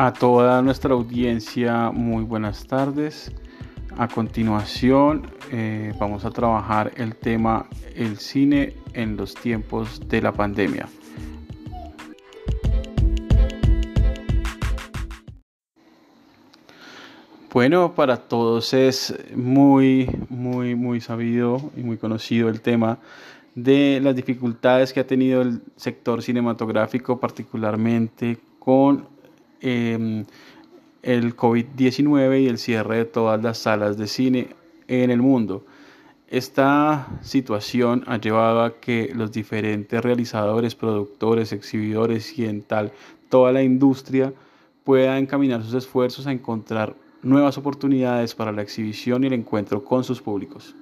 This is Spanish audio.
A toda nuestra audiencia, muy buenas tardes. A continuación, eh, vamos a trabajar el tema el cine en los tiempos de la pandemia. Bueno, para todos es muy, muy, muy sabido y muy conocido el tema de las dificultades que ha tenido el sector cinematográfico, particularmente con Em, el COVID-19 y el cierre de todas las salas de cine en el mundo. Esta situación ha llevado a que los diferentes realizadores, productores, exhibidores y en tal toda la industria pueda encaminar sus esfuerzos a encontrar nuevas oportunidades para la exhibición y el encuentro con sus públicos.